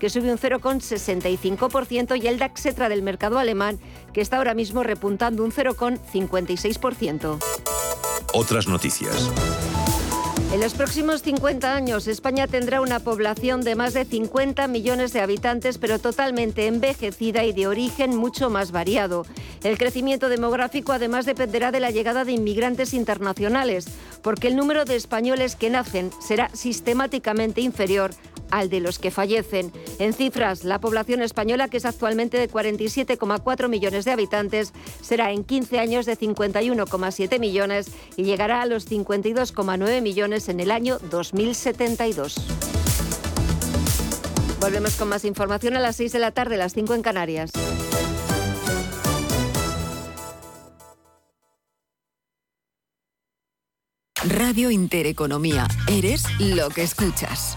Que sube un 0,65%, y el DAX Etra del mercado alemán, que está ahora mismo repuntando un 0,56%. Otras noticias. En los próximos 50 años, España tendrá una población de más de 50 millones de habitantes, pero totalmente envejecida y de origen mucho más variado. El crecimiento demográfico además dependerá de la llegada de inmigrantes internacionales, porque el número de españoles que nacen será sistemáticamente inferior al de los que fallecen. En cifras, la población española, que es actualmente de 47,4 millones de habitantes, será en 15 años de 51,7 millones y llegará a los 52,9 millones en el año 2072. Volvemos con más información a las 6 de la tarde, las 5 en Canarias. Radio Intereconomía. Eres lo que escuchas.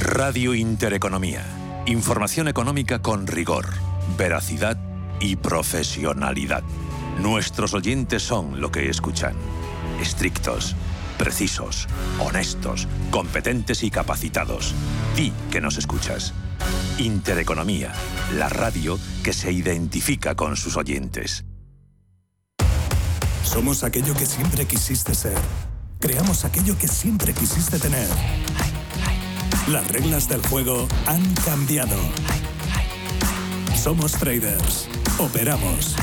Radio Intereconomía. Información económica con rigor, veracidad y profesionalidad. Nuestros oyentes son lo que escuchan. Estrictos, precisos, honestos, competentes y capacitados. Di que nos escuchas. Intereconomía, la radio que se identifica con sus oyentes. Somos aquello que siempre quisiste ser. Creamos aquello que siempre quisiste tener. Las reglas del juego han cambiado. Somos traders. Operamos.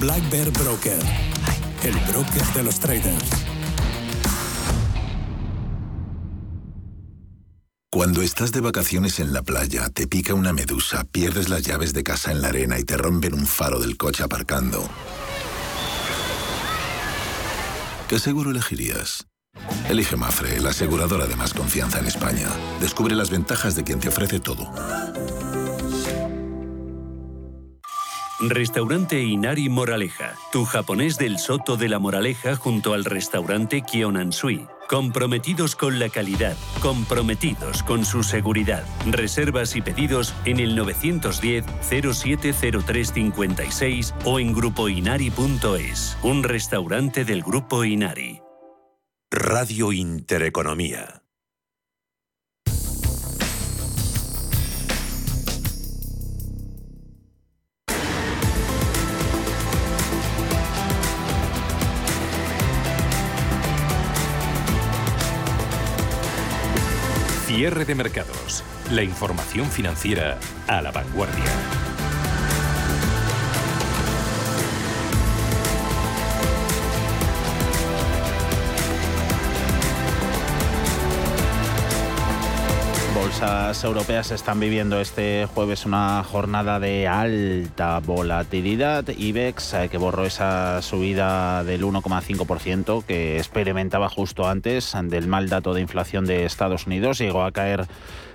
Black Bear Broker. El broker de los traders. Cuando estás de vacaciones en la playa, te pica una medusa, pierdes las llaves de casa en la arena y te rompen un faro del coche aparcando. ¿Qué seguro elegirías? Elige Mafre, la aseguradora de más confianza en España. Descubre las ventajas de quien te ofrece todo. Restaurante Inari Moraleja, tu japonés del Soto de la Moraleja junto al restaurante Kionansui. Comprometidos con la calidad, comprometidos con su seguridad. Reservas y pedidos en el 910-070356 o en grupoinari.es. Un restaurante del Grupo Inari. Radio Intereconomía. Cierre de mercados. La información financiera a la vanguardia. Bolsas europeas están viviendo este jueves una jornada de alta volatilidad. IBEX, eh, que borró esa subida del 1,5% que experimentaba justo antes del mal dato de inflación de Estados Unidos, llegó a caer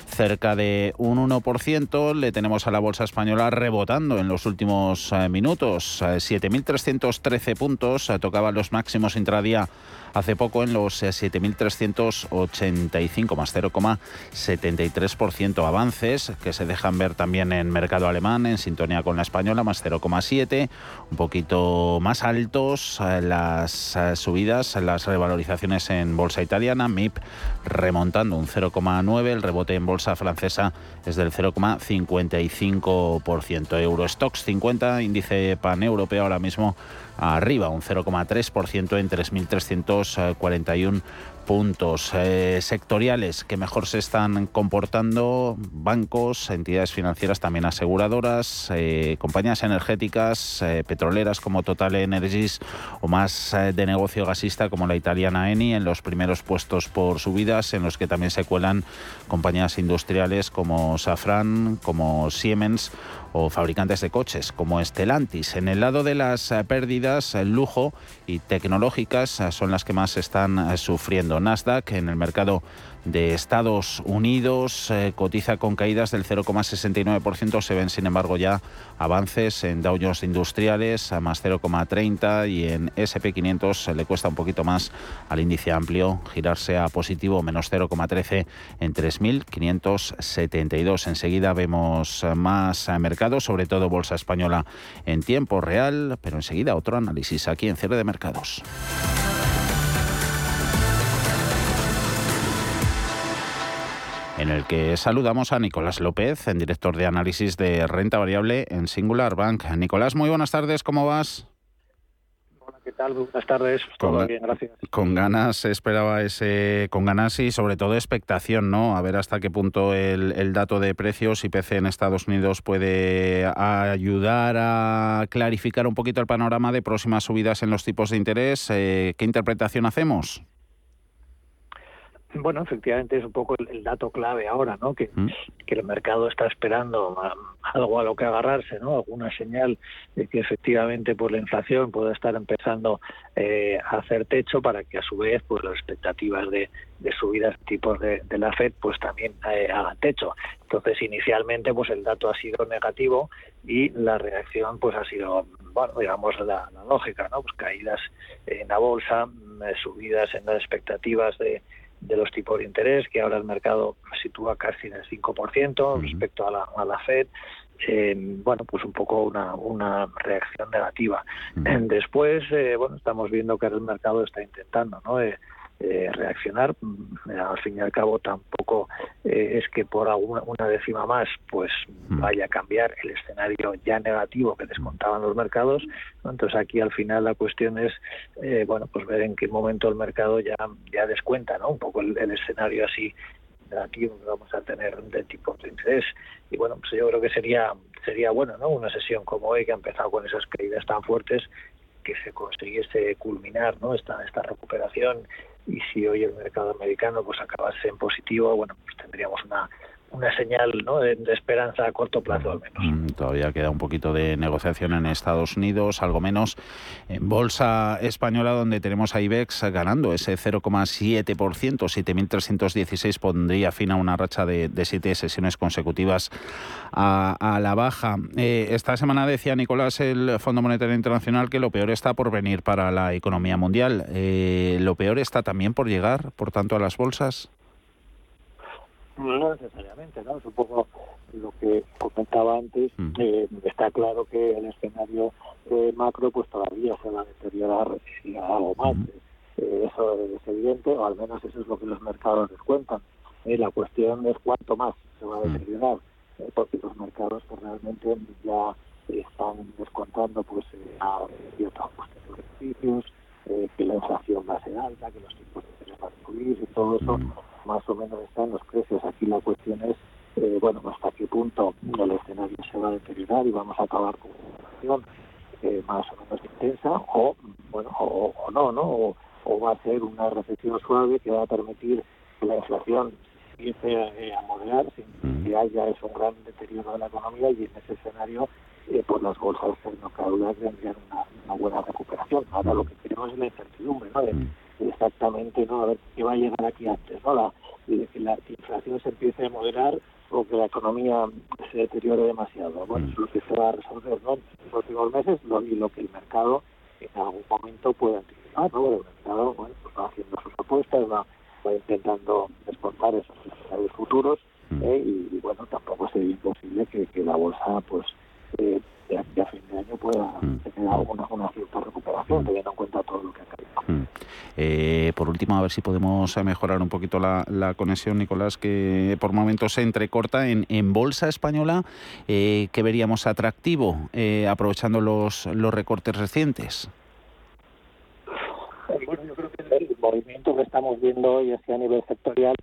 cerca de un 1%. Le tenemos a la bolsa española rebotando en los últimos eh, minutos. 7.313 eh, puntos. Tocaban los máximos intradía hace poco en los 7.385 más 0,73% avances que se dejan ver también en mercado alemán en sintonía con la española más 0,7 un poquito más altos eh, las eh, subidas las revalorizaciones en bolsa italiana MIP remontando un 0,9 el rebote en bolsa francesa es del 0,55% Eurostox 50 índice paneuropeo ahora mismo arriba un 0,3% en 3.341 puntos. Eh, sectoriales que mejor se están comportando, bancos, entidades financieras, también aseguradoras, eh, compañías energéticas, petroleras como Total Energies o más de negocio gasista como la italiana Eni en los primeros puestos por subidas, en los que también se cuelan compañías industriales como Safran, como Siemens o fabricantes de coches como Stellantis. En el lado de las eh, pérdidas, el lujo y tecnológicas eh, son las que más están eh, sufriendo. Nasdaq en el mercado de Estados Unidos eh, cotiza con caídas del 0,69%. Se ven, sin embargo, ya avances en Dow Jones Industriales a más 0,30 y en SP500 le cuesta un poquito más al índice amplio girarse a positivo menos 0,13 en 3.572. Enseguida vemos más mercados, sobre todo Bolsa Española en tiempo real, pero enseguida otro análisis aquí en cierre de mercados. en el que saludamos a Nicolás López, en director de análisis de renta variable en Singular Bank. Nicolás, muy buenas tardes, ¿cómo vas? Hola, ¿qué tal? Buenas tardes. Todo bien, gracias. Con ganas esperaba ese, con ganas y sobre todo expectación, ¿no? A ver hasta qué punto el, dato de precios IPC en Estados Unidos puede ayudar a clarificar un poquito el panorama de próximas subidas en los tipos de interés. Eh, ¿Qué interpretación hacemos? Bueno, efectivamente es un poco el, dato clave ahora, ¿no? Que, mm. que el mercado está esperando algo a lo que agarrarse, ¿no? Alguna señal de que efectivamente pues la inflación pueda estar empezando eh, a hacer techo para que a su vez pues las expectativas de, de subidas tipos de, de, la Fed pues también eh, hagan techo. Entonces inicialmente pues el dato ha sido negativo y la reacción pues ha sido bueno digamos la, lógica, ¿no? Pues caídas en la bolsa, mm, subidas en las expectativas de de los tipos de interés, que ahora el mercado sitúa casi en el 5% respecto a la, a la Fed. Eh, bueno, pues un poco una, una reacción negativa. Después, eh, bueno, estamos viendo que el mercado está intentando, ¿no? Eh, eh, reaccionar. Mm, al fin y al cabo tampoco eh, es que por alguna, una décima más pues mm. vaya a cambiar el escenario ya negativo que descontaban los mercados. Entonces aquí al final la cuestión es eh, bueno pues ver en qué momento el mercado ya ya descuenta ¿no? un poco el, escenario así negativo que vamos a tener de tipo de interés y bueno pues yo creo que sería sería bueno no una sesión como hoy que ha empezado con esas caídas tan fuertes que se consiguiese culminar ¿no? esta, esta recuperación y si hoy el mercado americano pues acabase en positivo, bueno, pues tendríamos una una señal ¿no? de, esperanza a corto plazo al menos. Mm, todavía queda un poquito de negociación en Estados Unidos, algo menos en bolsa española donde tenemos a IBEX ganando ese 0,7%, 7.316 pondría fin a una racha de, siete sesiones consecutivas a, la baja. Eh, esta semana decía Nicolás el Fondo Monetario Internacional que lo peor está por venir para la economía mundial. Eh, ¿Lo peor está también por llegar, por tanto, a las bolsas? No necesariamente, ¿no? Es un poco lo que comentaba antes. Mm. Eh, está claro que el escenario eh, macro pues todavía se va a deteriorar si algo más. Mm. Eh, eso es evidente, o al menos eso es lo que los mercados descuentan. la cuestión es cuánto más se va a mm. deteriorar, porque los mercados pues, realmente ya están descontando pues a ciertos ajustes de beneficios, que la inflación va a ser alta, que los tipos de interés van a subir y todo eso más o menos están los precios. Aquí la cuestión es, eh, bueno, hasta qué punto el escenario se va a deteriorar y vamos a acabar con una inflación eh, más o menos intensa o, bueno, o, no, ¿no? O, va a ser una recesión suave que va a permitir que la inflación empiece a, moderar sin que haya eso, un gran deterioro de la economía y en ese escenario eh, pues las bolsas no tendrían una, una, buena recuperación. Ahora lo que queremos es la incertidumbre, ¿no? De, exactamente no a ver qué va a llegar aquí antes no la, que la inflación se empiece a moderar o que la economía se deteriore demasiado bueno es lo que se va a resolver ¿no? en los próximos meses lo, y lo que el mercado en algún momento puede anticipar ¿no? el mercado bueno pues va haciendo sus apuestas va, va intentando descontar esos escenarios futuros ¿eh? y, bueno tampoco sería imposible que, que la bolsa pues eh, de aquí a fin de año pueda tener alguna una cierta recuperación teniendo en cuenta todo lo que ha caído eh, por último, a ver si podemos eh, mejorar un poquito la, conexión, Nicolás, que por momentos se entrecorta en, en bolsa española. Eh, ¿Qué veríamos atractivo aprovechando los, los recortes recientes? Bueno, yo creo que el movimiento que estamos viendo hoy así a nivel sectorial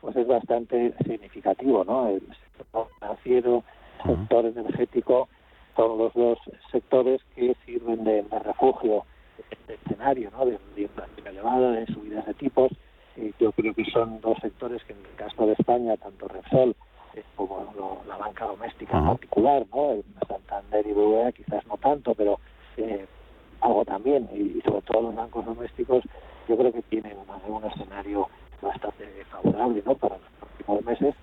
pues es bastante significativo, ¿no? El sector financiero, el sector energético, son los dos sectores que sirven de, refugio en este escenario, ¿no? De, inflación elevada, de subidas de tipos. Y yo creo que son dos sectores que en el caso de España, tanto Repsol eh, como la banca doméstica en particular, ¿no? El Santander y BBVA quizás no tanto, pero eh, algo también, y sobre todo los bancos domésticos, yo creo que tienen un escenario bastante favorable ¿no? para los próximos meses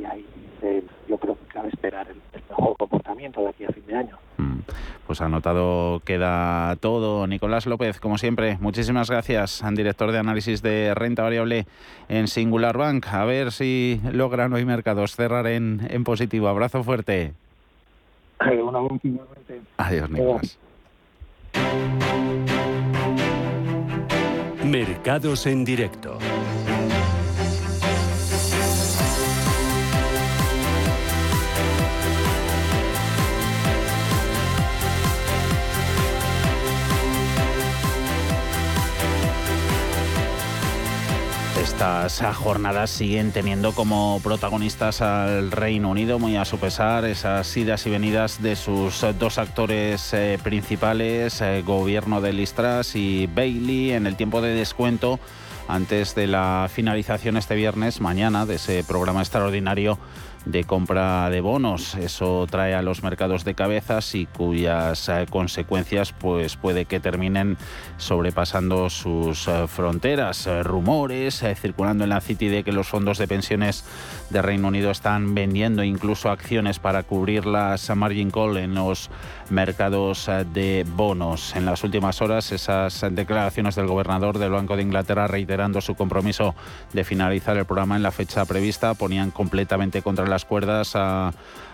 y ahí eh, yo creo que cabe esperar el, mejor comportamiento de aquí a fin de año. Mm, pues anotado queda todo. Nicolás López, como siempre, muchísimas gracias, director de análisis de renta variable en Singular Bank. A ver si logran hoy mercados cerrar en, en positivo. Abrazo fuerte. Adiós, Nicolás. Mercados en directo. Estas jornadas siguen teniendo como protagonistas al Reino Unido, muy a su pesar, esas idas y venidas de sus dos actores eh, principales, eh, gobierno de Listras y Bailey, en el tiempo de descuento antes de la finalización este viernes, mañana, de ese programa extraordinario de compra de bonos. Eso trae a los mercados de cabezas y cuyas eh, consecuencias pues puede que terminen sobrepasando sus eh, fronteras. Eh, rumores circulando en la City de que los fondos de pensiones de Reino Unido están vendiendo incluso acciones para cubrir las margin call en los mercados de bonos. En las últimas horas esas declaraciones del gobernador del Banco de Inglaterra reiterando su compromiso de finalizar el programa en la fecha prevista ponían completamente contra las cuerdas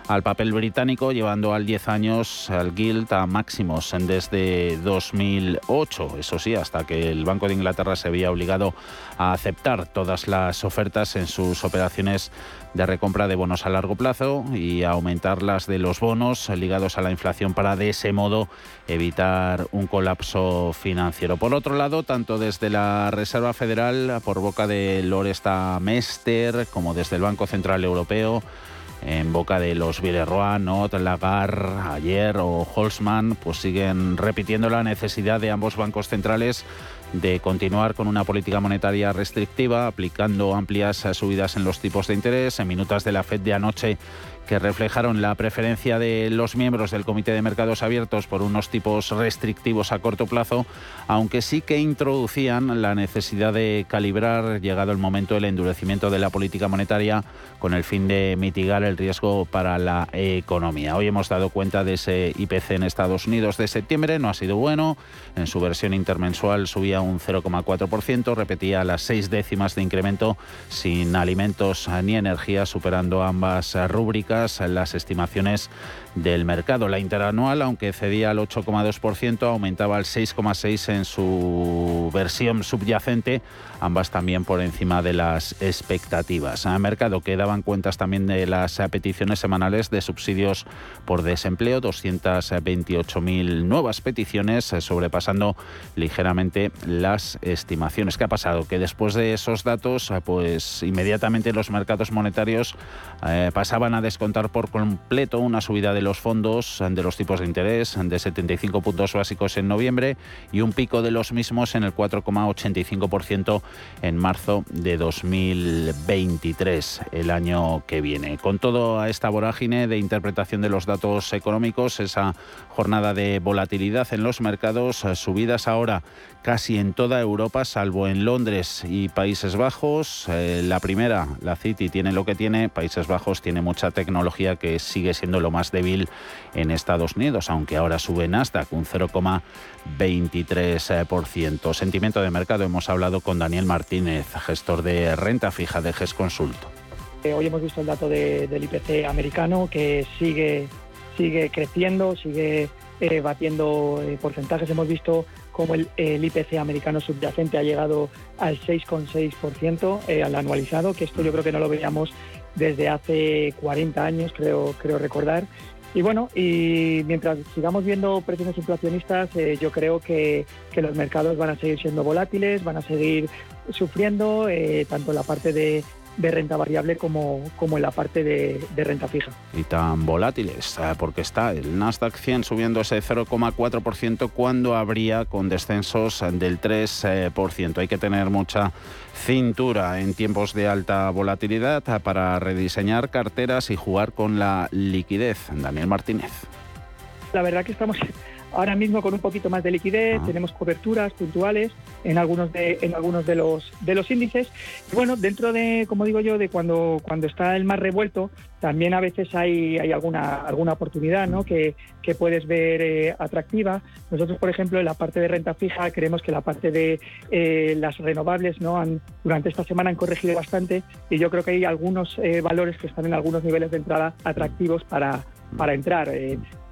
al papel británico, llevando al 10 años al Guild a máximos desde 2008. Eso sí, hasta que el Banco de Inglaterra se había obligado a aceptar todas las ofertas en sus operaciones de recompra de bonos a largo plazo y aumentar las de los bonos ligados a la inflación para de ese modo evitar un colapso financiero. Por otro lado, tanto desde la Reserva Federal, por boca de Loresta Mester, como desde el Banco Central Europeo, en boca de los Villeroy, Not, Lagarde, ayer o Holzman, pues siguen repitiendo la necesidad de ambos bancos centrales de continuar con una política monetaria restrictiva, aplicando amplias subidas en los tipos de interés. En minutas de la FED de anoche que reflejaron la preferencia de los miembros del Comité de Mercados Abiertos por unos tipos restrictivos a corto plazo, aunque sí que introducían la necesidad de calibrar, llegado el momento, del endurecimiento de la política monetaria con el fin de mitigar el riesgo para la economía. Hoy hemos dado cuenta de ese IPC en Estados Unidos de septiembre, no ha sido bueno, en su versión intermensual subía un 0,4%, repetía las seis décimas de incremento sin alimentos ni energía, superando ambas rúbricas las estimaciones del mercado. La interanual, aunque cedía al 8,2%, aumentaba al 6,6% en su versión subyacente, ambas también por encima de las expectativas. A mercado que daban cuentas también de las peticiones semanales de subsidios por desempleo, 228.000 nuevas peticiones, sobrepasando ligeramente las estimaciones. ¿Qué ha pasado? Que después de esos datos, pues inmediatamente los mercados monetarios eh, pasaban a descontar por completo una subida de los fondos de los tipos de interés de 75 puntos básicos en noviembre y un pico de los mismos en el 4,85% en marzo de 2023, el año que viene. Con todo a esta vorágine de interpretación de los datos económicos, esa jornada de volatilidad en los mercados, subidas ahora casi en toda Europa, salvo en Londres y Países Bajos. Eh, la primera, la City, tiene lo que tiene, Países Bajos tiene mucha tecnología que sigue siendo lo más débil en Estados Unidos, aunque ahora sube Nasdaq un 0,23%. Sentimiento de mercado, hemos hablado con Daniel Martínez, gestor de renta fija de GES Consulto. Eh, hoy hemos visto el dato del IPC americano que sigue, sigue creciendo, sigue eh, batiendo porcentajes. Hemos visto como el, IPC americano subyacente ha llegado al 6,6% eh, al anualizado, que esto yo creo que no lo veíamos desde hace 40 años, creo, creo recordar. Y bueno, y mientras sigamos viendo presiones inflacionistas, eh, yo creo que, que, los mercados van a seguir siendo volátiles, van a seguir sufriendo, eh, tanto la parte de, de renta variable como, como en la parte de, renta fija. Y tan volátiles, eh, porque está el Nasdaq 100 subiendo ese 0,4% cuando habría con descensos del 3%. Hay que tener mucha cintura en tiempos de alta volatilidad para rediseñar carteras y jugar con la liquidez. Daniel Martínez. La verdad que estamos Ahora mismo con un poquito más de liquidez, ah. tenemos coberturas puntuales en algunos de, en algunos de los de los índices. Y bueno, dentro de, como digo yo, de cuando, cuando está el más revuelto, también a veces hay, hay alguna, alguna oportunidad ¿no? que, que puedes ver eh, atractiva. Nosotros, por ejemplo, en la parte de renta fija, creemos que la parte de eh, las renovables ¿no? Han, durante esta semana han corregido bastante y yo creo que hay algunos eh, valores que están en algunos niveles de entrada atractivos para, para entrar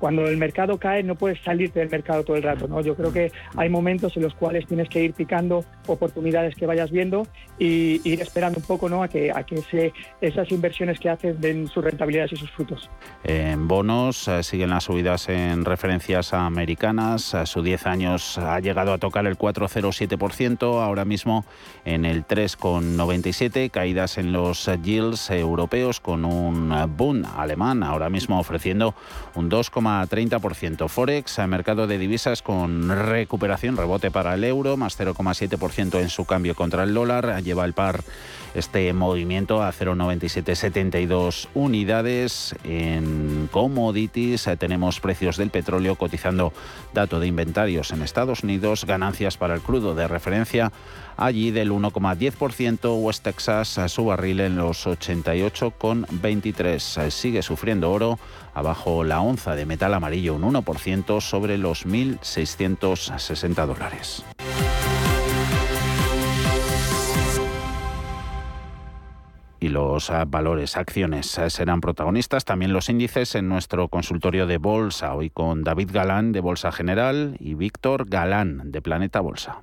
cuando el mercado cae no puedes salirte del mercado todo el rato, ¿no? Yo creo que hay momentos en los cuales tienes que ir picando oportunidades que vayas viendo y ir esperando un poco, ¿no? A que, a que esas inversiones que haces den sus rentabilidades y sus frutos. En bonos eh, siguen las subidas en referencias americanas. A su 10 años ha llegado a tocar el 4,07%, ahora mismo en el 3,97%, caídas en los yields europeos con un boom alemán, ahora mismo ofreciendo un 2, 30%. Forex, mercado de divisas con recuperación, rebote para el euro, más 0,7% en su cambio contra el dólar. Lleva el par este movimiento a 0,9772 unidades. En commodities eh, tenemos precios del petróleo cotizando dato de inventarios en Estados Unidos, ganancias para el crudo de referencia allí del 1,10%, West Texas a su barril en los 88,23. Sigue sufriendo oro, abajo la onza de metal amarillo un 1% sobre los 1.660 dólares. y los valores, acciones ah, serán protagonistas, también los índices en nuestro consultorio de bolsa, hoy con David Galán de Bolsa General y Víctor Galán de Planeta Bolsa.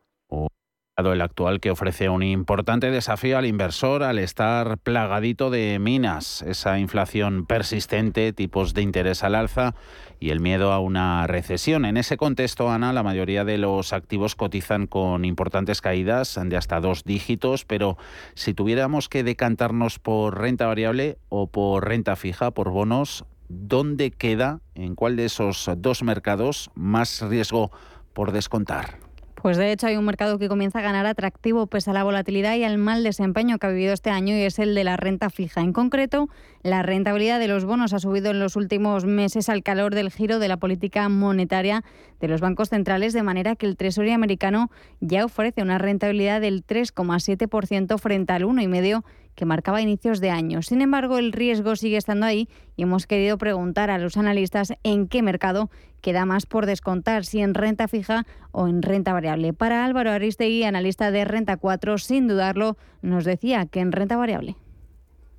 el actual que ofrece un importante desafío al inversor al estar plagadito de minas, esa inflación persistente, tipos de interés al alza y el miedo a una recesión. En ese contexto, Ana, la mayoría de los activos cotizan con importantes caídas de hasta dos dígitos, pero si tuviéramos que decantarnos por renta variable o por renta fija, por bonos, ¿dónde queda, en cuál de esos dos mercados, más riesgo por descontar? Pues de hecho hay un mercado que comienza a ganar atractivo pese a la volatilidad y al mal desempeño que ha vivido este año y es el de la renta fija. En concreto, la rentabilidad de los bonos ha subido en los últimos meses al calor del giro de la política monetaria de los bancos centrales, de manera que el Tesoro americano ya ofrece una rentabilidad del 3,7% frente al 1,5% que marcaba inicios de año. Sin embargo, el riesgo sigue estando ahí y hemos querido preguntar a los analistas en qué mercado queda más por descontar, si en renta fija o en renta variable. Para Álvaro Aristegui, analista de Renta 4, sin dudarlo, nos decía que en renta variable.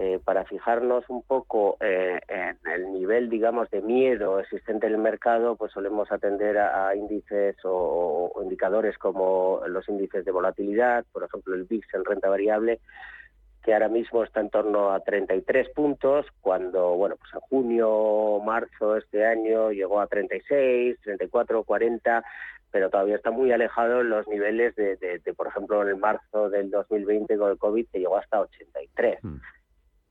Eh, para fijarnos un poco eh, en el nivel, digamos, de miedo existente en el mercado, pues solemos atender a, índices o, indicadores como los índices de volatilidad, por ejemplo el VIX en renta variable, que ahora mismo está en torno a 33 puntos, cuando, bueno, pues en junio, marzo de este año llegó a 36, 34, 40, pero todavía está muy alejado en los niveles de, por ejemplo, en el marzo del 2020 con el COVID, que llegó hasta 83. Mm.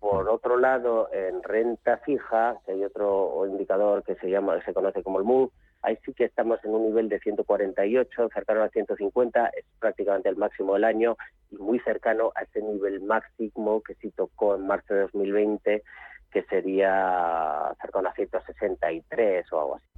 Por otro lado, en renta fija, que hay otro indicador que se llama, se conoce como el MOVE, Ahí sí que estamos en un nivel de 148, cercano a 150, es prácticamente el máximo del año y muy cercano a ese nivel máximo que sí tocó en marzo de 2020, que sería cercano a 163 o algo así.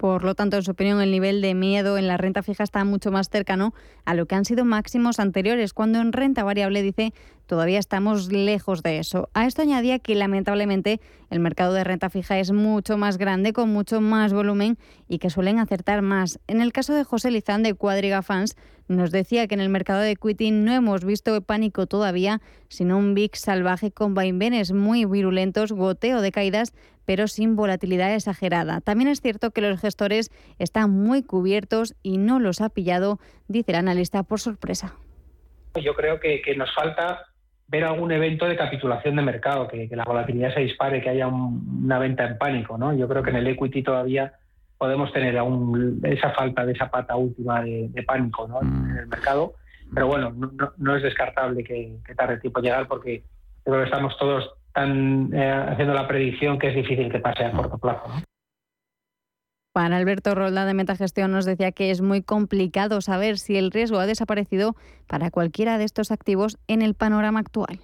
Por lo tanto, en su opinión, el nivel de miedo en la renta fija está mucho más cercano a lo que han sido máximos anteriores, cuando en renta variable dice todavía estamos lejos de eso. A esto añadía que lamentablemente el mercado de renta fija es mucho más grande, con mucho más volumen y que suelen acertar más. En el caso de José Lizán de Cuadriga Fans, nos decía que en el mercado de equity no hemos visto pánico todavía, sino un big salvaje con vaivenes muy virulentos, goteo de caídas, pero sin volatilidad exagerada. También es cierto que los gestores están muy cubiertos y no los ha pillado, dice el analista, por sorpresa. Yo creo que, que nos falta ver algún evento de capitulación de mercado, que, la volatilidad se dispare, que haya una venta en pánico. ¿no? Yo creo que en el equity todavía podemos tener aún esa falta de esa pata última de, pánico ¿no? en el mercado. Pero bueno, no, es descartable que, tarde el tiempo llegar porque creo que estamos todos tan eh, haciendo la predicción que es difícil que pase a corto plazo. ¿no? Juan Alberto Rolda de Metagestión nos decía que es muy complicado saber si el riesgo ha desaparecido para cualquiera de estos activos en el panorama actual.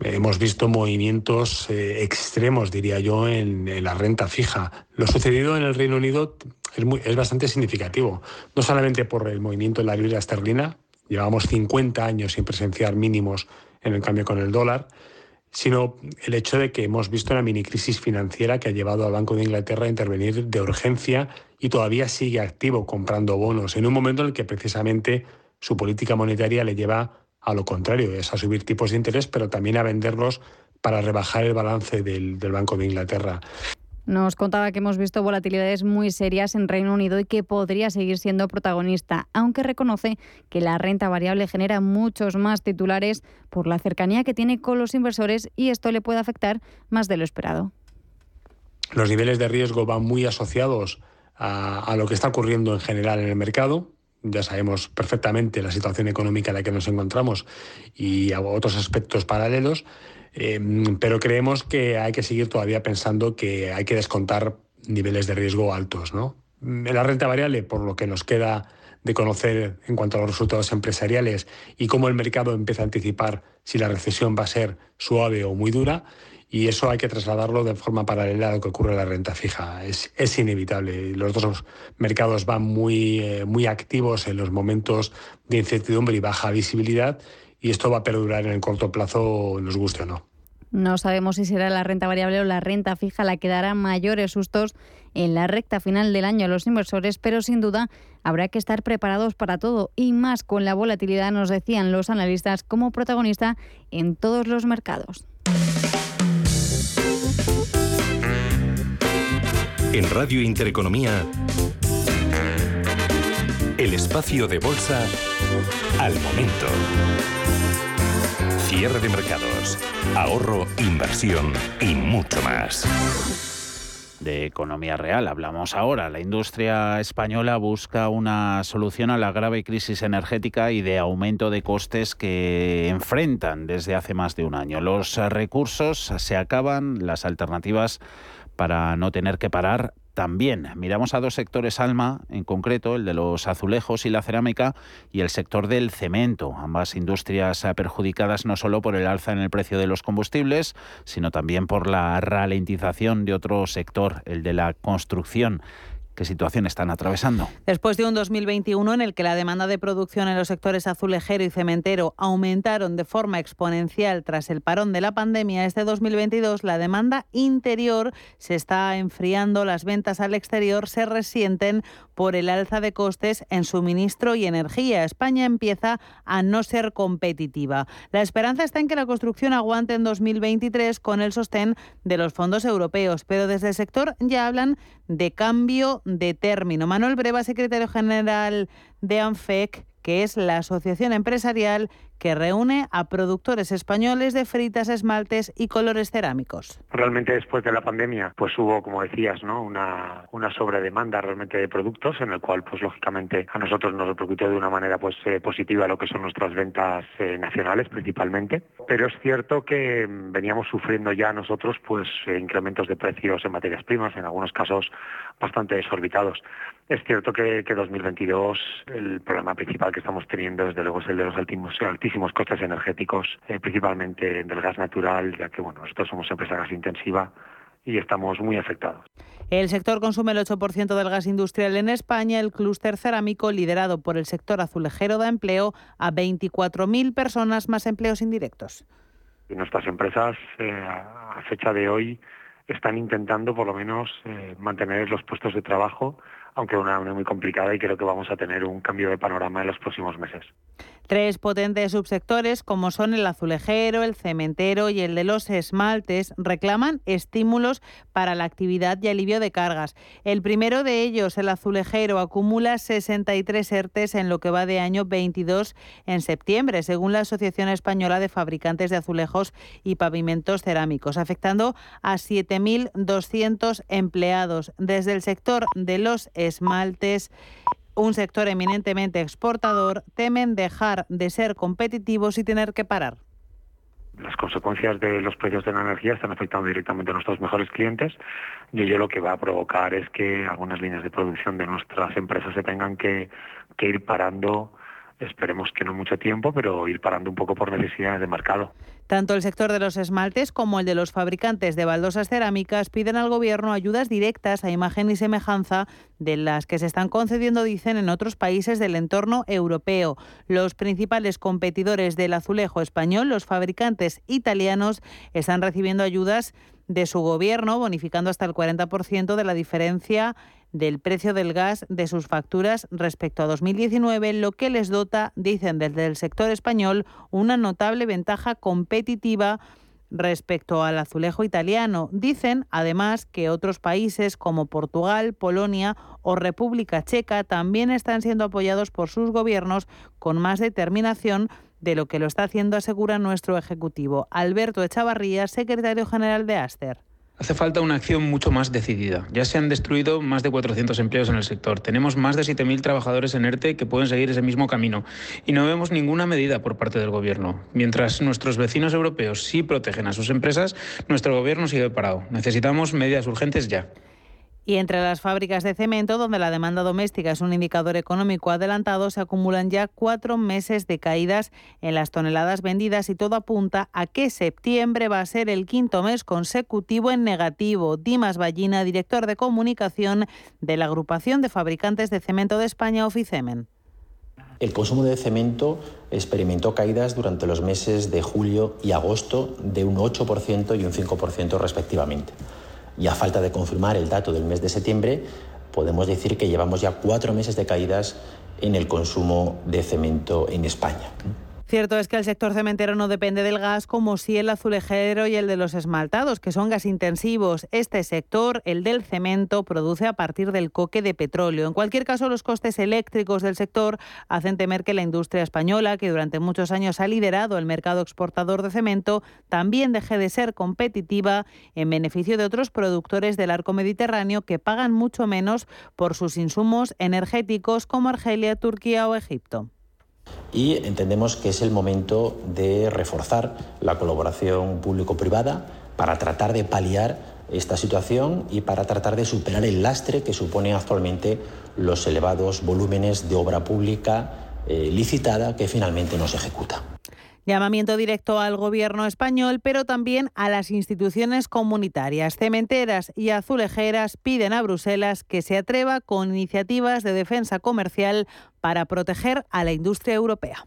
Hemos visto movimientos eh, extremos, diría yo, en, la renta fija. Lo sucedido en el Reino Unido es, es bastante significativo, no solamente por el movimiento de la libra esterlina, llevamos 50 años sin presenciar mínimos en el cambio con el dólar, sino el hecho de que hemos visto una mini crisis financiera que ha llevado al Banco de Inglaterra a intervenir de urgencia y todavía sigue activo comprando bonos, en un momento en el que precisamente su política monetaria le lleva a lo contrario, es a subir tipos de interés, pero también a venderlos para rebajar el balance del, Banco de Inglaterra. Nos contaba que hemos visto volatilidades muy serias en Reino Unido y que podría seguir siendo protagonista, aunque reconoce que la renta variable genera muchos más titulares por la cercanía que tiene con los inversores y esto le puede afectar más de lo esperado. Los niveles de riesgo van muy asociados a, lo que está ocurriendo en general en el mercado. Ya sabemos perfectamente la situación económica en la que nos encontramos y a otros aspectos paralelos Em, pero creemos que hay que seguir todavía pensando que hay que descontar niveles de riesgo altos. ¿no? En la renta variable, por lo que nos queda de conocer en cuanto a los resultados empresariales y cómo el mercado empieza a anticipar si la recesión va a ser suave o muy dura, y eso hay que trasladarlo de forma paralela a lo que ocurre en la renta fija. Es, es inevitable. Los dos mercados van muy, eh, muy activos en los momentos de incertidumbre y baja visibilidad y esto va a perdurar en el corto plazo, nos guste o no. No sabemos si será la renta variable o la renta fija la que dará mayores sustos en la recta final del año a los inversores, pero sin duda habrá que estar preparados para todo y más con la volatilidad, nos decían los analistas, como protagonista en todos los mercados. En Radio Intereconomía, el espacio de bolsa al momento. Cierre de mercados, ahorro, inversión y mucho más. De economía real hablamos ahora. La industria española busca una solución a la grave crisis energética y de aumento de costes que enfrentan desde hace más de un año. Los recursos se acaban, las alternativas para no tener que parar también. Miramos a dos sectores Alma, en concreto el de los azulejos y la cerámica y el sector del cemento, ambas industrias perjudicadas no solo por el alza en el precio de los combustibles, sino también por la ralentización de otro sector, el de la construcción ¿Qué situación están atravesando? Después de un 2021 en el que la demanda de producción en los sectores azulejero y cementero aumentaron de forma exponencial tras el parón de la pandemia, este 2022 la demanda interior se está enfriando, las ventas al exterior se resienten por el alza de costes en suministro y energía. España empieza a no ser competitiva. La esperanza está en que la construcción aguante en 2023 con el sostén de los fondos europeos, pero desde el sector ya hablan de cambio de término. Manuel Breva, secretario general de ANFEC, que es la asociación empresarial que reúne a productores españoles de fritas, esmaltes y colores cerámicos. Realmente después de la pandemia, pues hubo, como decías, ¿no? una, una sobredemanda realmente de productos, en el cual, pues lógicamente, a nosotros nos repercutió de una manera pues eh, positiva lo que son nuestras ventas eh, nacionales principalmente. Pero es cierto que mm, veníamos sufriendo ya nosotros pues eh, incrementos de precios en materias primas, en algunos casos bastante desorbitados. Es cierto que, que 2022 el problema principal que estamos teniendo desde luego es el de los altísimos, altísimos costes energéticos, eh, principalmente del gas natural, ya que bueno, nosotros somos empresa gas intensiva y estamos muy afectados. El sector consume el 8% del gas industrial en España. El clúster cerámico, liderado por el sector azulejero, da empleo a 24.000 personas más empleos indirectos. Y nuestras empresas, eh, a fecha de hoy, están intentando por lo menos eh, mantener los puestos de trabajo, aunque una, una muy complicada y creo que vamos a tener un cambio de panorama en los próximos meses. Tres potentes subsectores, como son el azulejero, el cementero y el de los esmaltes, reclaman estímulos para la actividad y alivio de cargas. El primero de ellos, el azulejero, acumula 63 ERTES en lo que va de año 22 en septiembre, según la Asociación Española de Fabricantes de Azulejos y Pavimentos Cerámicos, afectando a 7.200 empleados. Desde el sector de los esmaltes un sector eminentemente exportador, temen dejar de ser competitivos y tener que parar. Las consecuencias de los precios de la energía están afectando directamente a nuestros mejores clientes y lo que va a provocar es que algunas líneas de producción de nuestras empresas se tengan que, que ir parando esperemos que no mucho tiempo, pero ir parando un poco por necesidades de mercado. Tanto el sector de los esmaltes como el de los fabricantes de baldosas cerámicas piden al Gobierno ayudas directas a imagen y semejanza de las que se están concediendo, dicen, en otros países del entorno europeo. Los principales competidores del azulejo español, los fabricantes italianos, están recibiendo ayudas de su gobierno, bonificando hasta el 40% de la diferencia del precio del gas de sus facturas respecto a 2019, lo que les dota, dicen desde el sector español, una notable ventaja competitiva respecto al azulejo italiano. Dicen, además, que otros países como Portugal, Polonia o República Checa también están siendo apoyados por sus gobiernos con más determinación de lo que lo está haciendo, asegura nuestro Ejecutivo. Alberto Echavarría, secretario general de Aster. Hace falta una acción mucho más decidida. Ya se han destruido más de 400 empleos en el sector. Tenemos más de 7.000 trabajadores en ERTE que pueden seguir ese mismo camino. Y no vemos ninguna medida por parte del Gobierno. Mientras nuestros vecinos europeos sí protegen a sus empresas, nuestro Gobierno sigue parado. Necesitamos medidas urgentes ya. Y entre las fábricas de cemento, donde la demanda doméstica es un indicador económico adelantado, se acumulan ya cuatro meses de caídas en las toneladas vendidas y todo apunta a que septiembre va a ser el quinto mes consecutivo en negativo. Dimas Ballina, director de comunicación de la Agrupación de Fabricantes de Cemento de España, Oficemen. El consumo de cemento experimentó caídas durante los meses de julio y agosto de un 8% y un 5% respectivamente y a falta de confirmar el dato del mes de septiembre, podemos decir que llevamos ya cuatro meses de caídas en el consumo de cemento en España. Cierto es que el sector cementero no depende del gas como si el azulejero y el de los esmaltados, que son gas intensivos. Este sector, el del cemento, produce a partir del coque de petróleo. En cualquier caso, los costes eléctricos del sector hacen temer que la industria española, que durante muchos años ha liderado el mercado exportador de cemento, también deje de ser competitiva en beneficio de otros productores del arco mediterráneo que pagan mucho menos por sus insumos energéticos como Argelia, Turquía o Egipto y entendemos que es el momento de reforzar la colaboración público-privada para tratar de paliar esta situación y para tratar de superar el lastre que suponen actualmente los elevados volúmenes de obra pública eh, licitada que finalmente no se ejecuta. Llamamiento directo al gobierno español, pero también a las instituciones comunitarias. Cementeras y azulejeras piden a Bruselas que se atreva con iniciativas de defensa comercial para proteger a la industria europea.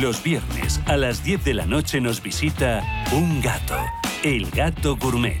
Los viernes a las 10 de la noche nos visita un gato, el gato gourmet.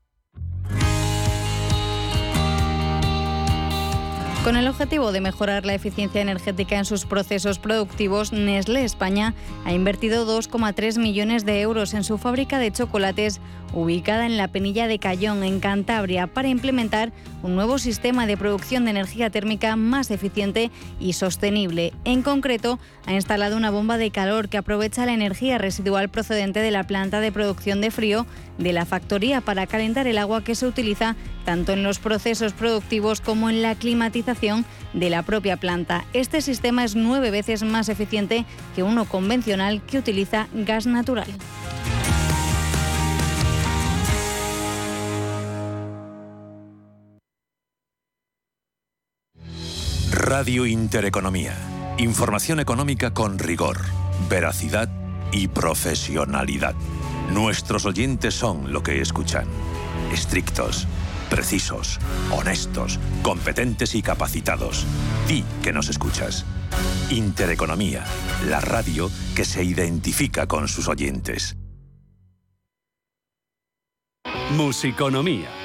Con el objetivo de mejorar la eficiencia energética en sus procesos productivos, Nestlé España ha invertido 2,3 millones de euros en su fábrica de chocolates ubicada en la Penilla de Cayón, en Cantabria, para implementar un nuevo sistema de producción de energía térmica más eficiente y sostenible. En concreto, ha instalado una bomba de calor que aprovecha la energía residual procedente de la planta de producción de frío de la factoría para calentar el agua que se utiliza tanto en los procesos productivos como en la climatización de la propia planta. Este sistema es nueve veces más eficiente que uno convencional que utiliza gas natural. Radio Intereconomía. Información económica con rigor, veracidad y profesionalidad. Nuestros oyentes son lo que escuchan. Estrictos, precisos, honestos, competentes y capacitados. Di que nos escuchas. Intereconomía, la radio que se identifica con sus oyentes. Musiconomía,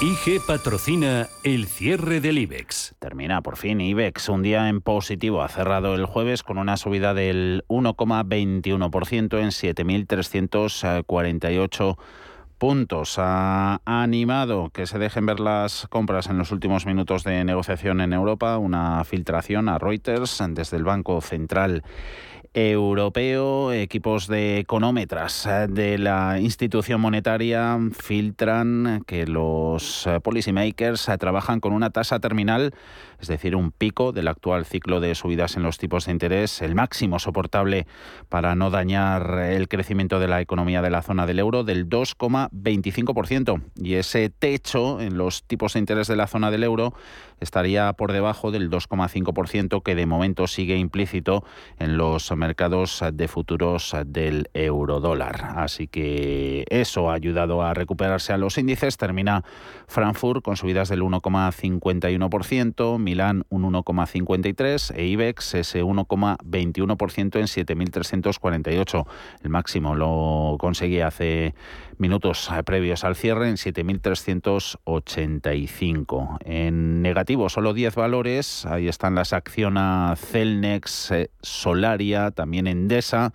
IG patrocina el cierre del IBEX. Termina por fin IBEX, un día en positivo. Ha cerrado el jueves con una subida del 1,21% en 7.348 puntos. Ha animado que se dejen ver las compras en los últimos minutos de negociación en Europa, una filtración a Reuters desde el Banco Central europeo, equipos de económetras eh, de la institución monetaria filtran que los eh, policymakers eh, trabajan con una tasa terminal, es decir, un pico del actual ciclo de subidas en los tipos de interés, el máximo soportable para no dañar el crecimiento de la economía de la zona del euro del 2,25%. Y ese techo en los tipos de interés de la zona del euro estaría por debajo del 2,5% que de momento sigue implícito en los mercados de futuros del eurodólar. Así que eso ha ayudado a recuperarse a los índices. Termina Frankfurt con subidas del 1,51%, Milán un 1,53% e IBEX ese 1,21% en 7.348. El máximo lo conseguí hace minutos eh, previos al cierre en 7.385. En negativo, solo 10 valores. Ahí están las acciones Celnex, eh, Solaria, también Endesa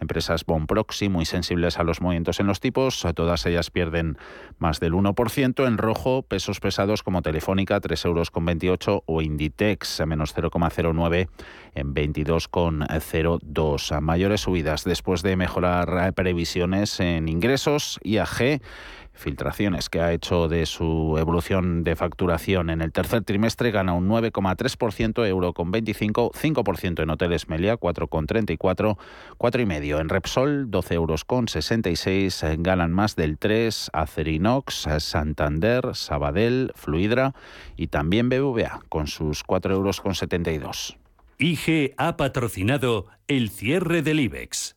empresas Bonproxy muy sensibles a los movimientos en los tipos, todas ellas pierden más del 1%. En rojo, pesos pesados como Telefónica, 3,28 euros o Inditex, menos 0,09 en 22,02. Mayores subidas después de mejorar previsiones en ingresos, IAG filtraciones que ha hecho de su evolución de facturación en el tercer trimestre gana un 9,3%, euro con 25, 5% en hoteles Melia, 4,34, 4,5 en Repsol, 12 euros con 66, ganan más del 3, Acerinox, Santander, Sabadell, Fluidra y también BBVA con sus 4 euros con 72. IG ha patrocinado el cierre del IBEX.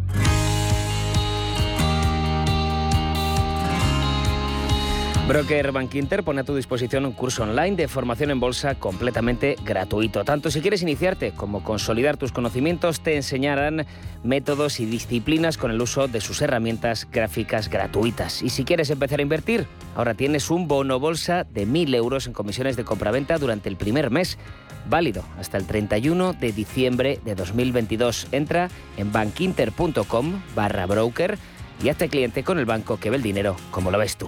Broker Bank Inter pone a tu disposición un curso online de formación en bolsa completamente gratuito. Tanto si quieres iniciarte como consolidar tus conocimientos, te enseñarán métodos y disciplinas con el uso de sus herramientas gráficas gratuitas. Y si quieres empezar a invertir, ahora tienes un bono bolsa de 1.000 euros en comisiones de compraventa durante el primer mes. Válido hasta el 31 de diciembre de 2022. Entra en bankinter.com barra broker y hazte cliente con el banco que ve el dinero como lo ves tú.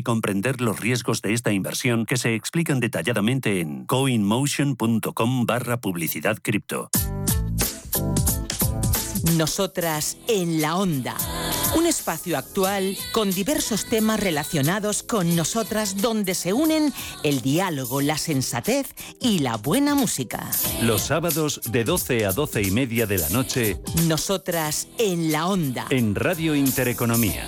comprender los riesgos de esta inversión que se explican detalladamente en coinmotion.com barra publicidad cripto. Nosotras en la onda. Un espacio actual con diversos temas relacionados con nosotras donde se unen el diálogo, la sensatez y la buena música. Los sábados de 12 a 12 y media de la noche. Nosotras en la onda. En Radio Intereconomía.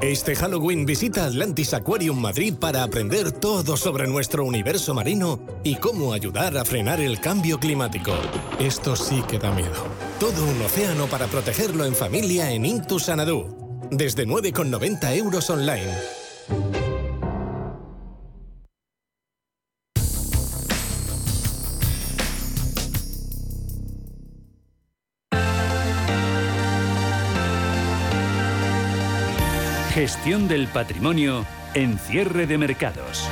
Este Halloween visita Atlantis Aquarium Madrid para aprender todo sobre nuestro universo marino y cómo ayudar a frenar el cambio climático. Esto sí que da miedo. Todo un océano para protegerlo en familia en Intu Sanadú. Desde 9,90 euros online. Gestión del patrimonio en cierre de mercados.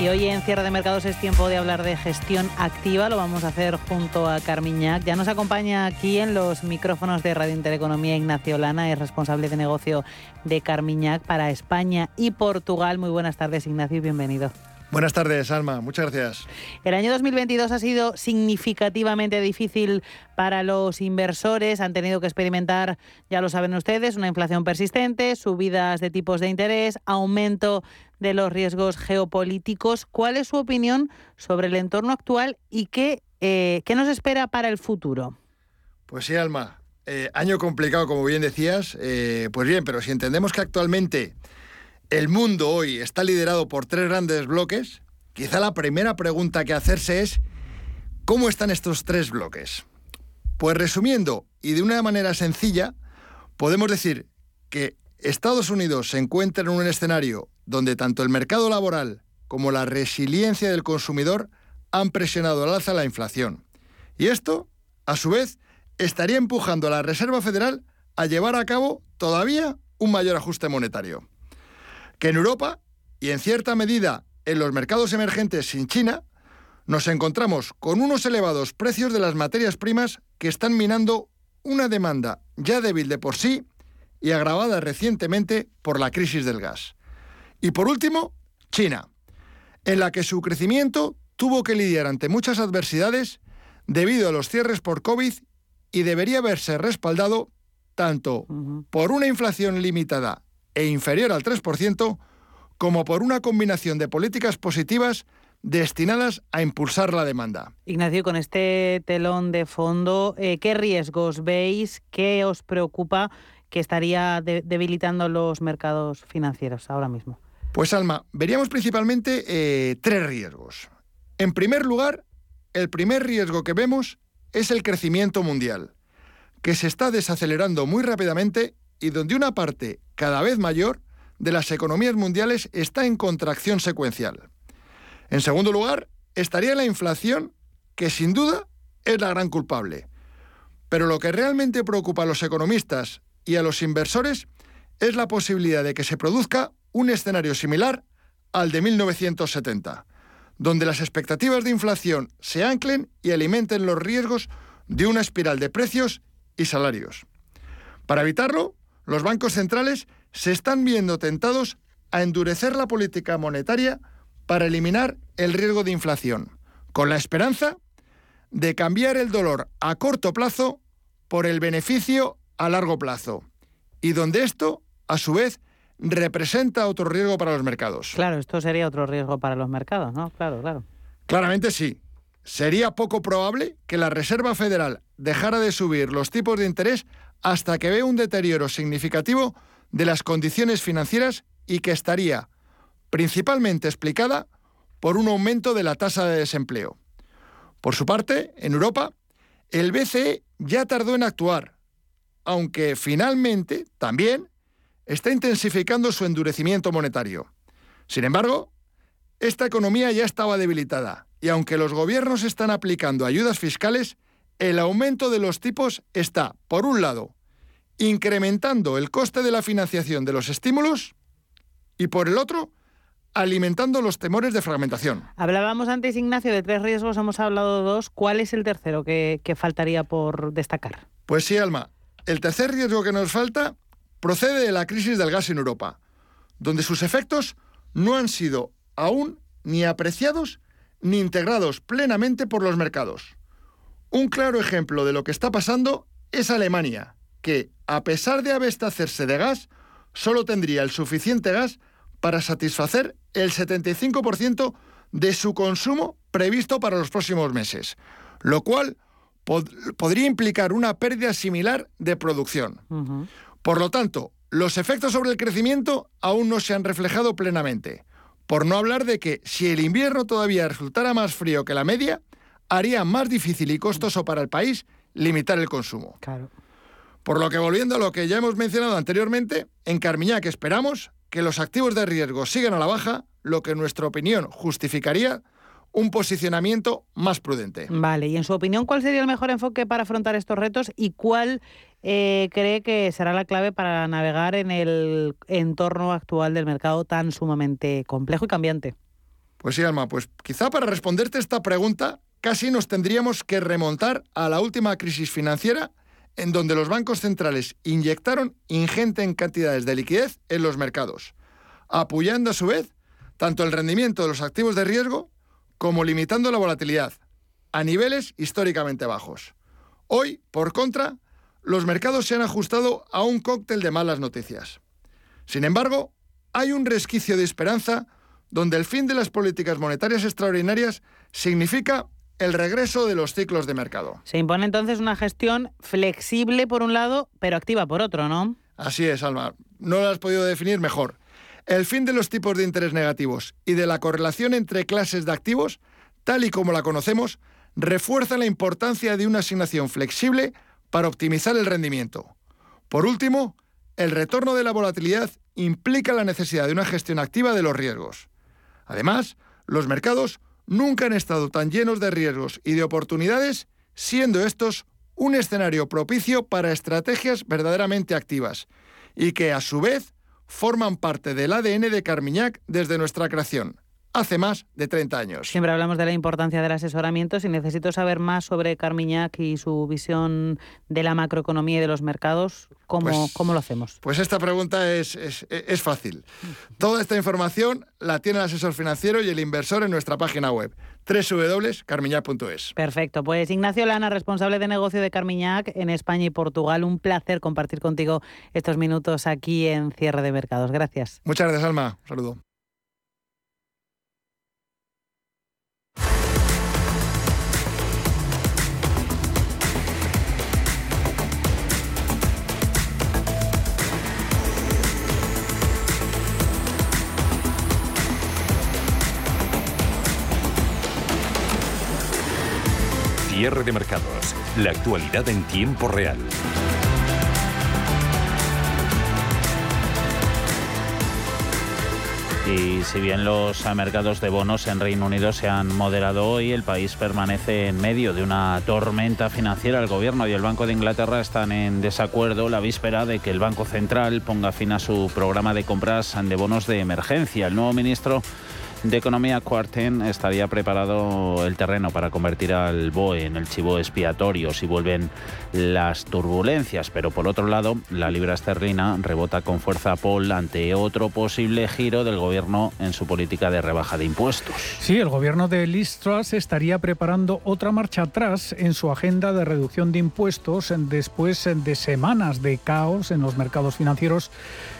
Y hoy en Cierre de Mercados es tiempo de hablar de gestión activa. Lo vamos a hacer junto a Carmiñac. Ya nos acompaña aquí en los micrófonos de Radio Intereconomía Ignacio Lana, es responsable de negocio de Carmiñac para España y Portugal. Muy buenas tardes, Ignacio, y bienvenido. Buenas tardes, Alma. Muchas gracias. El año 2022 ha sido significativamente difícil para los inversores. Han tenido que experimentar, ya lo saben ustedes, una inflación persistente, subidas de tipos de interés, aumento de los riesgos geopolíticos. ¿Cuál es su opinión sobre el entorno actual y qué, eh, qué nos espera para el futuro? Pues sí, Alma. Eh, año complicado, como bien decías. Eh, pues bien, pero si entendemos que actualmente el mundo hoy está liderado por tres grandes bloques, quizá la primera pregunta que hacerse es, ¿cómo están estos tres bloques? Pues resumiendo, y de una manera sencilla, podemos decir que Estados Unidos se encuentra en un escenario donde tanto el mercado laboral como la resiliencia del consumidor han presionado al alza la inflación. Y esto, a su vez, estaría empujando a la Reserva Federal a llevar a cabo todavía un mayor ajuste monetario que en Europa y en cierta medida en los mercados emergentes sin China, nos encontramos con unos elevados precios de las materias primas que están minando una demanda ya débil de por sí y agravada recientemente por la crisis del gas. Y por último, China, en la que su crecimiento tuvo que lidiar ante muchas adversidades debido a los cierres por COVID y debería verse respaldado tanto por una inflación limitada e inferior al 3%, como por una combinación de políticas positivas destinadas a impulsar la demanda. Ignacio, con este telón de fondo, eh, ¿qué riesgos veis? ¿Qué os preocupa que estaría debilitando los mercados financieros ahora mismo? Pues Alma, veríamos principalmente eh, tres riesgos. En primer lugar, el primer riesgo que vemos es el crecimiento mundial, que se está desacelerando muy rápidamente y donde una parte cada vez mayor de las economías mundiales está en contracción secuencial. En segundo lugar, estaría la inflación, que sin duda es la gran culpable. Pero lo que realmente preocupa a los economistas y a los inversores es la posibilidad de que se produzca un escenario similar al de 1970, donde las expectativas de inflación se anclen y alimenten los riesgos de una espiral de precios y salarios. Para evitarlo, los bancos centrales se están viendo tentados a endurecer la política monetaria para eliminar el riesgo de inflación, con la esperanza de cambiar el dolor a corto plazo por el beneficio a largo plazo, y donde esto, a su vez, representa otro riesgo para los mercados. Claro, esto sería otro riesgo para los mercados, ¿no? Claro, claro. Claramente sí. Sería poco probable que la Reserva Federal dejara de subir los tipos de interés hasta que vea un deterioro significativo de las condiciones financieras y que estaría principalmente explicada por un aumento de la tasa de desempleo. Por su parte, en Europa, el BCE ya tardó en actuar, aunque finalmente también está intensificando su endurecimiento monetario. Sin embargo, esta economía ya estaba debilitada y aunque los gobiernos están aplicando ayudas fiscales, el aumento de los tipos está, por un lado, incrementando el coste de la financiación de los estímulos y, por el otro, alimentando los temores de fragmentación. Hablábamos antes, Ignacio, de tres riesgos, hemos hablado de dos. ¿Cuál es el tercero que, que faltaría por destacar? Pues sí, Alma. El tercer riesgo que nos falta procede de la crisis del gas en Europa, donde sus efectos no han sido aún ni apreciados ni integrados plenamente por los mercados. Un claro ejemplo de lo que está pasando es Alemania, que, a pesar de abastecerse de gas, solo tendría el suficiente gas para satisfacer el 75% de su consumo previsto para los próximos meses, lo cual podría implicar una pérdida similar de producción. Por lo tanto, los efectos sobre el crecimiento aún no se han reflejado plenamente, por no hablar de que si el invierno todavía resultara más frío que la media, haría más difícil y costoso para el país limitar el consumo. Por lo que volviendo a lo que ya hemos mencionado anteriormente, en Carmiñac esperamos que los activos de riesgo sigan a la baja, lo que en nuestra opinión justificaría un posicionamiento más prudente. Vale, y en su opinión, ¿cuál sería el mejor enfoque para afrontar estos retos y cuál eh, cree que será la clave para navegar en el entorno actual del mercado tan sumamente complejo y cambiante? Pues sí, Alma, pues quizá para responderte esta pregunta casi nos tendríamos que remontar a la última crisis financiera en donde los bancos centrales inyectaron ingente cantidades de liquidez en los mercados, apoyando a su vez tanto el rendimiento de los activos de riesgo como limitando la volatilidad a niveles históricamente bajos. Hoy, por contra, los mercados se han ajustado a un cóctel de malas noticias. Sin embargo, hay un resquicio de esperanza donde el fin de las políticas monetarias extraordinarias significa el regreso de los ciclos de mercado. Se impone entonces una gestión flexible por un lado, pero activa por otro, ¿no? Así es, Alma. No lo has podido definir mejor. El fin de los tipos de interés negativos y de la correlación entre clases de activos, tal y como la conocemos, refuerza la importancia de una asignación flexible para optimizar el rendimiento. Por último, el retorno de la volatilidad implica la necesidad de una gestión activa de los riesgos. Además, los mercados nunca han estado tan llenos de riesgos y de oportunidades, siendo estos un escenario propicio para estrategias verdaderamente activas y que, a su vez, forman parte del ADN de Carmiñac desde nuestra creación hace más de 30 años. Siempre hablamos de la importancia del asesoramiento. Si necesito saber más sobre Carmiñac y su visión de la macroeconomía y de los mercados, ¿cómo, Pues- ¿cómo lo hacemos? Pues esta pregunta es, es- es fácil. Toda esta información la tiene el asesor financiero y el inversor en nuestra página web www.carmiñac.es. Perfecto. Pues Ignacio Lana, responsable de negocio de Carmiñac en España y Portugal. Un placer compartir contigo estos minutos aquí en Cierre de Mercados. Gracias. Muchas gracias, Alma. Un saludo. Cierre de mercados. La actualidad en tiempo real. Y si bien los mercados de bonos en Reino Unido se han moderado hoy, el país permanece en medio de una tormenta financiera. El gobierno y el Banco de Inglaterra están en desacuerdo la víspera de que el Banco Central ponga fin a su programa de compras de bonos de emergencia. El nuevo ministro de Economía Quarten estaría preparado el terreno para convertir al BOE en el chivo expiatorio si vuelven las turbulencias. Pero por otro lado, la libra esterlina rebota con fuerza Paul ante otro posible giro del gobierno en su política de rebaja de impuestos. Sí, el gobierno de Liz Truss estaría preparando otra marcha atrás en su agenda de reducción de impuestos después de semanas de caos en los mercados financieros,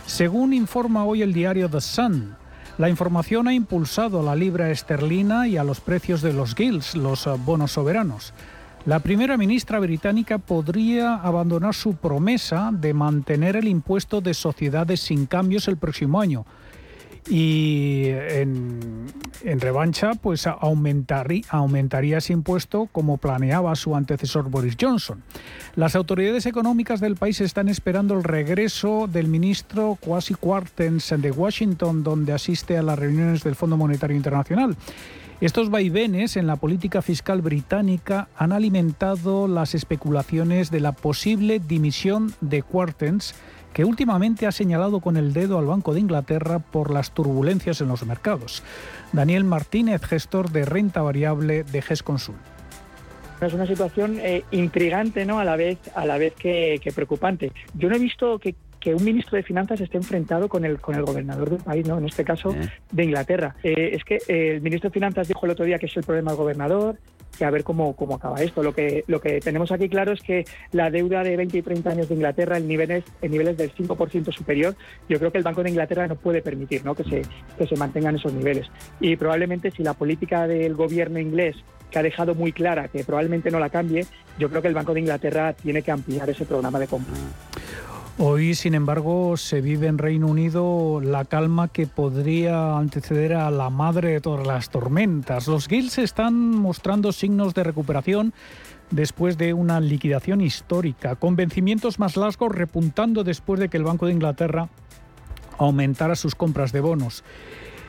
según informa hoy el diario The Sun. La información ha impulsado a la libra esterlina y a los precios de los gilts, los eh, bonos soberanos. La primera ministra británica podría abandonar su promesa de mantener el impuesto de sociedades sin cambios el próximo año. Y en, revancha, pues aumentarí- aumentaría ese impuesto como planeaba su antecesor Boris Johnson. Las autoridades económicas del país están esperando el regreso del ministro Kwasi Kwarteng de Washington, donde asiste a las reuniones del Fondo Monetario Internacional. Estos vaivenes en la política fiscal británica han alimentado las especulaciones de la posible dimisión de Quartens, que últimamente ha señalado con el dedo al Banco de Inglaterra por las turbulencias en los mercados. Daniel Martínez, gestor de renta variable de GESConsul. Es una situación eh, intrigante, ¿no? A la vez, a la vez que, que preocupante. Yo no he visto que, que un ministro de Finanzas esté enfrentado con el con el gobernador del país, ¿no? En este caso de Inglaterra. Eh, es que eh, el ministro de Finanzas dijo el otro día que es el problema del gobernador, que a ver cómo, cómo acaba esto. Lo que lo que tenemos aquí claro es que la deuda de 20 y 30 años de Inglaterra en niveles en niveles del 5% superior, yo creo que el Banco de Inglaterra no puede permitir, ¿no? Que se que se mantengan esos niveles. Y probablemente si la política del gobierno inglés que ha dejado muy clara que probablemente no la cambie, yo creo que el Banco de Inglaterra tiene que ampliar ese programa de compra. Hoy, sin embargo, se vive en Reino Unido la calma que podría anteceder a la madre de todas las tormentas. Los gilts están mostrando signos de recuperación después de una liquidación histórica, con vencimientos más largos repuntando después de que el Banco de Inglaterra aumentara sus compras de bonos.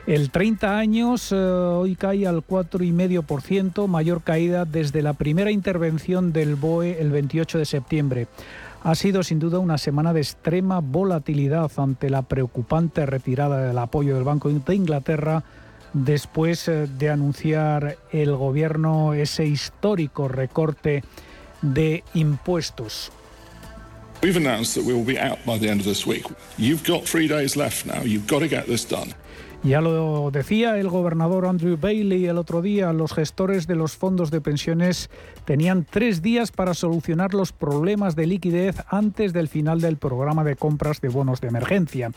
El 30 años eh, hoy cae al 4,5%, mayor caída desde la primera intervención del BOE el 28 de septiembre. Ha sido sin duda una semana de extrema volatilidad ante la preocupante retirada del apoyo del Banco de Inglaterra después eh, de anunciar el gobierno ese histórico recorte de impuestos. Ya lo decía el gobernador Andrew Bailey el otro día, los gestores de los fondos de pensiones tenían tres días para solucionar los problemas de liquidez antes del final del programa de compras de bonos de emergencia.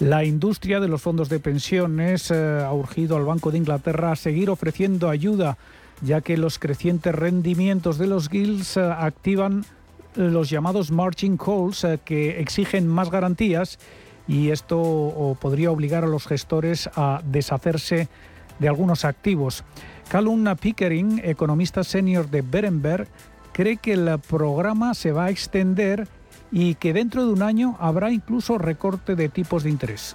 La industria de los fondos de pensiones eh, ha urgido al Banco de Inglaterra a seguir ofreciendo ayuda, ya que los crecientes rendimientos de los guilds eh, activan los llamados margin calls eh, que exigen más garantías y esto podría obligar a los gestores a deshacerse de algunos activos. Callum Pickering, economista senior de Berenberg, cree que el programa se va a extender y que dentro de un año habrá incluso recorte de tipos de interés.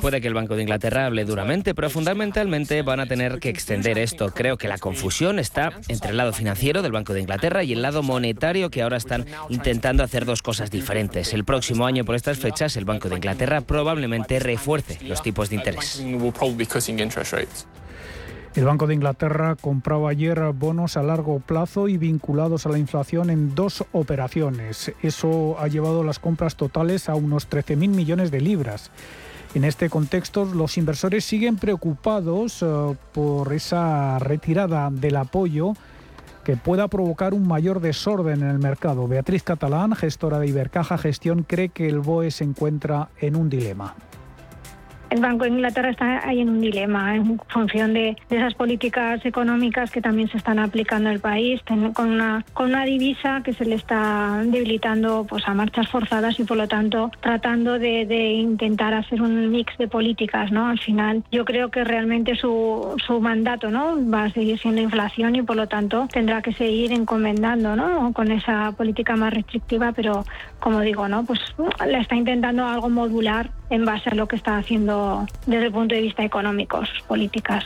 Puede que el Banco de Inglaterra hable duramente, pero fundamentalmente van a tener que extender esto. Creo que la confusión está entre el lado financiero del Banco de Inglaterra y el lado monetario que ahora están intentando hacer dos cosas diferentes. El próximo año por estas fechas el Banco de Inglaterra probablemente refuerce los tipos de interés. El Banco de Inglaterra compraba ayer bonos a largo plazo y vinculados a la inflación en dos operaciones. Eso ha llevado las compras totales a unos 13.000 millones de libras. En este contexto, los inversores siguen preocupados eh, por esa retirada del apoyo que pueda provocar un mayor desorden en el mercado. Beatriz Catalán, gestora de Ibercaja Gestión, cree que el BOE se encuentra en un dilema el Banco de Inglaterra está ahí en un dilema en función de, esas políticas económicas que también se están aplicando en el país, con una, con una divisa que se le está debilitando pues, a marchas forzadas y por lo tanto tratando de, intentar hacer un mix de políticas. ¿no? Al final yo creo que realmente su, su mandato ¿no? va a seguir siendo inflación y por lo tanto tendrá que seguir encomendando ¿no? con esa política más restrictiva, pero como digo, ¿no? pues le está intentando algo modular en base a lo que está haciendo desde el punto de vista económico, políticas.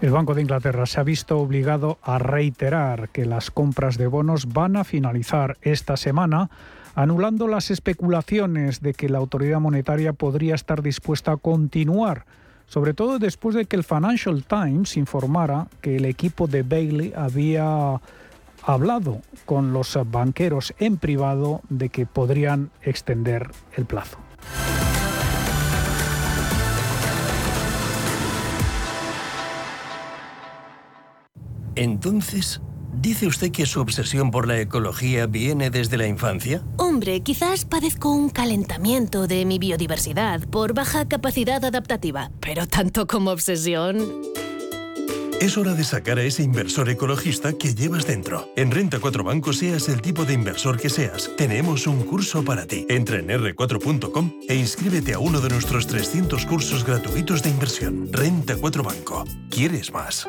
El Banco de Inglaterra se ha visto obligado a reiterar que las compras de bonos van a finalizar esta semana, anulando las especulaciones de que la autoridad monetaria podría estar dispuesta a continuar, sobre todo después de que el Financial Times informara que el equipo de Bailey había hablado con los banqueros en privado de que podrían extender el plazo. Entonces, ¿dice usted que su obsesión por la ecología viene desde la infancia? Hombre, quizás padezco un calentamiento de mi biodiversidad por baja capacidad adaptativa, pero tanto como obsesión... Es hora de sacar a ese inversor ecologista que llevas dentro. En Renta 4 Banco, seas el tipo de inversor que seas, tenemos un curso para ti. Entra en r4.com e inscríbete a uno de nuestros 300 cursos gratuitos de inversión. Renta 4 Banco. ¿Quieres más?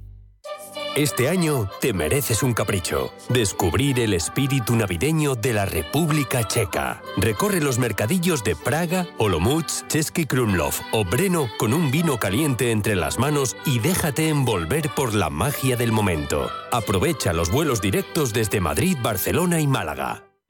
Este año te mereces un capricho. Descubrir el espíritu navideño de la República Checa. Recorre los mercadillos de Praga, Olomouc, Český Krumlov o Breno con un vino caliente entre las manos y déjate envolver por la magia del momento. Aprovecha los vuelos directos desde Madrid, Barcelona y Málaga.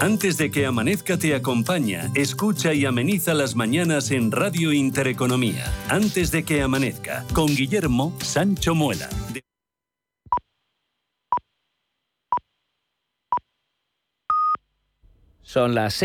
Antes de que amanezca te acompaña, escucha y ameniza las mañanas en Radio Intereconomía. Antes de que amanezca, con Guillermo Sancho Muela. Son las 6